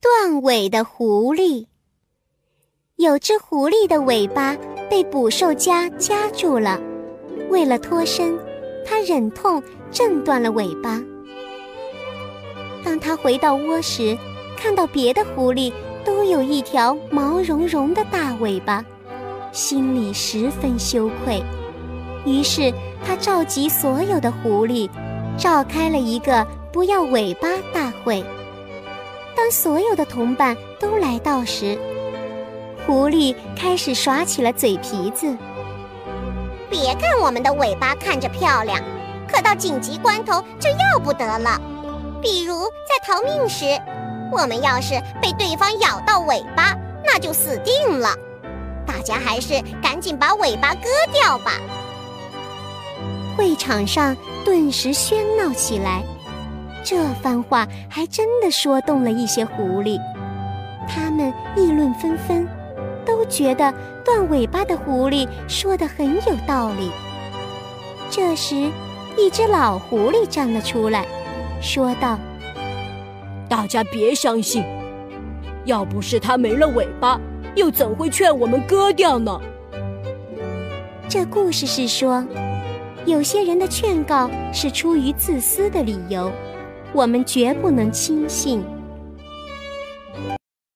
断尾的狐狸。有只狐狸的尾巴被捕兽夹夹住了，为了脱身，它忍痛挣断了尾巴。当它回到窝时，看到别的狐狸都有一条毛茸茸的大尾巴，心里十分羞愧。于是，他召集所有的狐狸，召开了一个不要尾巴大会。当所有的同伴都来到时，狐狸开始耍起了嘴皮子。别看我们的尾巴看着漂亮，可到紧急关头就要不得了。比如在逃命时，我们要是被对方咬到尾巴，那就死定了。大家还是赶紧把尾巴割掉吧。会场上顿时喧闹起来。这番话还真的说动了一些狐狸，他们议论纷纷，都觉得断尾巴的狐狸说的很有道理。这时，一只老狐狸站了出来，说道：“大家别相信，要不是它没了尾巴，又怎会劝我们割掉呢？”这故事是说，有些人的劝告是出于自私的理由。我们绝不能轻信。